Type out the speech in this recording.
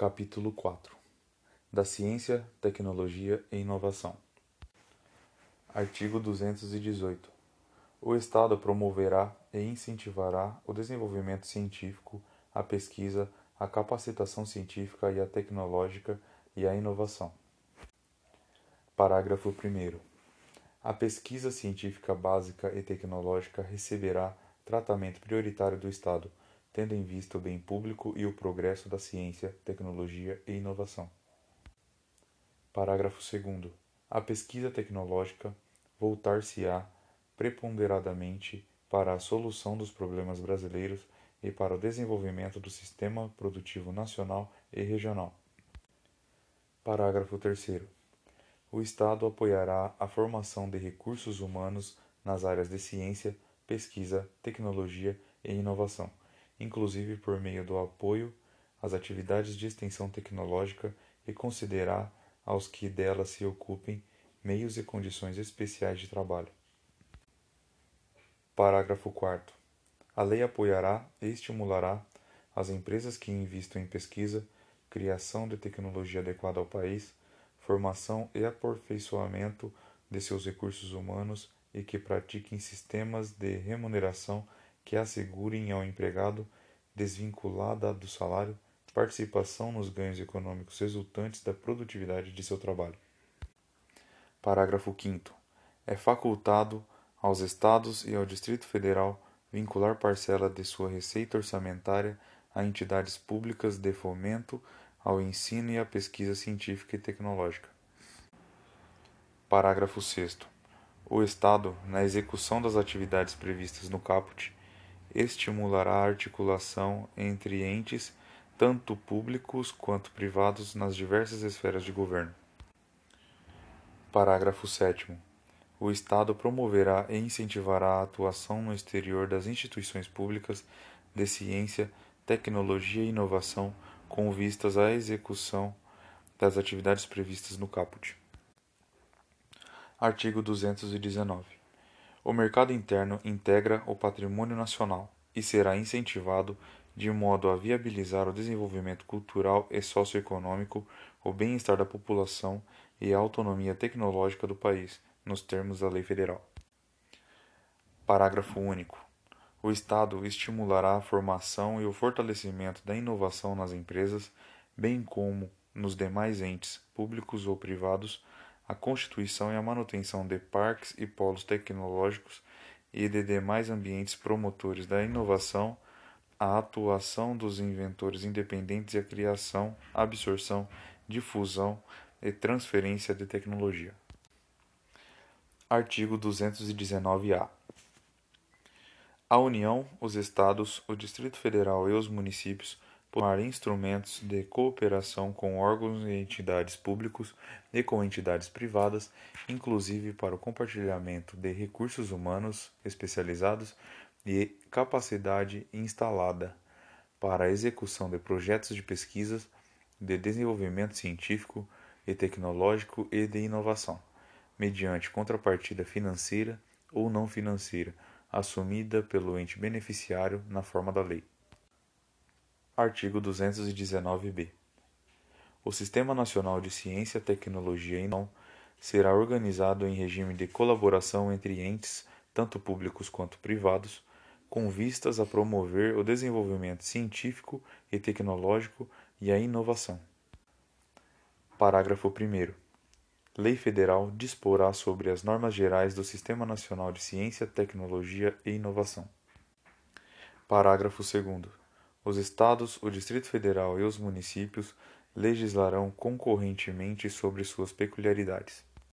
Capítulo 4 Da Ciência, Tecnologia e Inovação. Artigo 218. O Estado promoverá e incentivará o desenvolvimento científico, a pesquisa, a capacitação científica e a tecnológica e a inovação. Parágrafo 1. A pesquisa científica básica e tecnológica receberá tratamento prioritário do Estado tendo em vista o bem público e o progresso da ciência, tecnologia e inovação. Parágrafo 2. A pesquisa tecnológica voltar-se-á preponderadamente para a solução dos problemas brasileiros e para o desenvolvimento do sistema produtivo nacional e regional. Parágrafo 3. O Estado apoiará a formação de recursos humanos nas áreas de ciência, pesquisa, tecnologia e inovação inclusive por meio do apoio às atividades de extensão tecnológica e considerar aos que delas se ocupem meios e condições especiais de trabalho. Parágrafo 4 A lei apoiará e estimulará as empresas que investam em pesquisa, criação de tecnologia adequada ao país, formação e aperfeiçoamento de seus recursos humanos e que pratiquem sistemas de remuneração que assegurem ao empregado, desvinculada do salário, participação nos ganhos econômicos resultantes da produtividade de seu trabalho. Parágrafo 5. É facultado aos Estados e ao Distrito Federal vincular parcela de sua receita orçamentária a entidades públicas de fomento ao ensino e à pesquisa científica e tecnológica. Parágrafo 6. O Estado, na execução das atividades previstas no caput, estimulará a articulação entre entes tanto públicos quanto privados nas diversas esferas de governo. Parágrafo 7 o Estado promoverá e incentivará a atuação no exterior das instituições públicas de ciência, tecnologia e inovação com vistas à execução das atividades previstas no caput. Artigo 219. O mercado interno integra o patrimônio nacional e será incentivado de modo a viabilizar o desenvolvimento cultural e socioeconômico, o bem-estar da população e a autonomia tecnológica do país, nos termos da lei federal. Parágrafo único. O Estado estimulará a formação e o fortalecimento da inovação nas empresas, bem como nos demais entes, públicos ou privados, a constituição e a manutenção de parques e polos tecnológicos e de demais ambientes promotores da inovação, a atuação dos inventores independentes e a criação, absorção, difusão e transferência de tecnologia. Artigo 219-A. A União, os Estados, o Distrito Federal e os municípios tomar instrumentos de cooperação com órgãos e entidades públicos e com entidades privadas, inclusive para o compartilhamento de recursos humanos especializados e capacidade instalada para a execução de projetos de pesquisa, de desenvolvimento científico e tecnológico e de inovação, mediante contrapartida financeira ou não financeira assumida pelo ente beneficiário na forma da lei. Artigo 219-B. O Sistema Nacional de Ciência, Tecnologia e Inovação será organizado em regime de colaboração entre entes, tanto públicos quanto privados, com vistas a promover o desenvolvimento científico e tecnológico e a inovação. Parágrafo 1. Lei Federal disporá sobre as normas gerais do Sistema Nacional de Ciência, Tecnologia e Inovação. Parágrafo 2. Os Estados, o Distrito Federal e os municípios legislarão concorrentemente sobre suas peculiaridades.